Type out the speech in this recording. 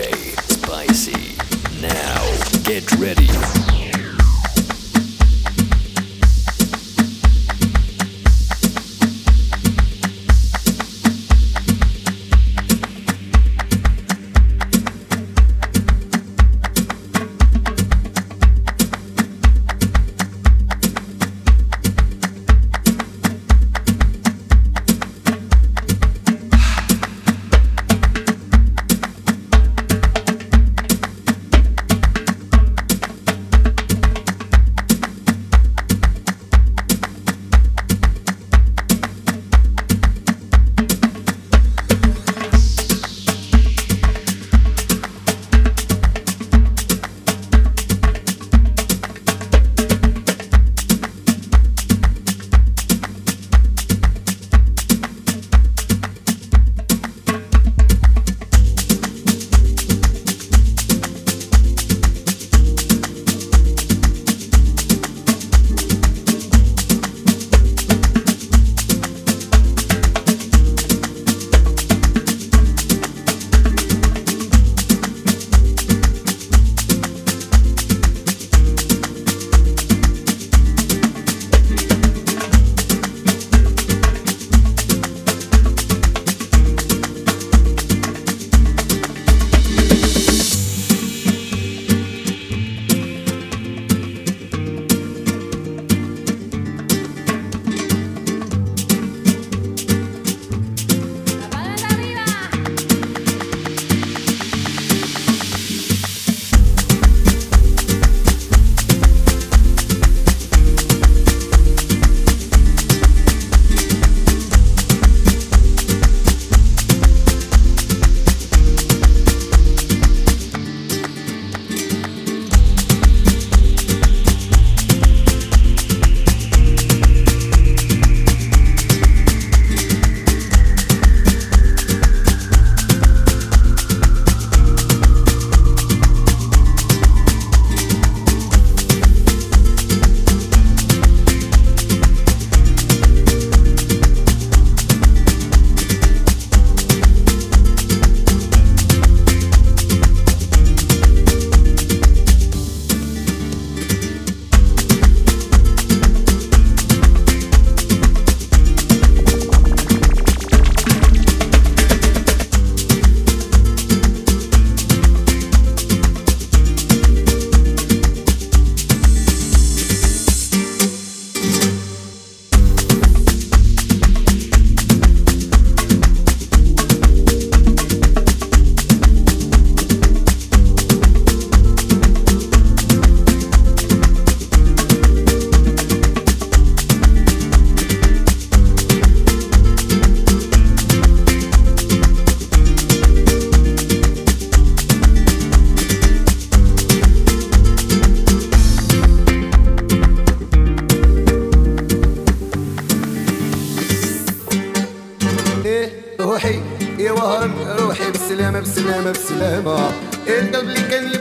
Spicy. Now, get ready. expliquen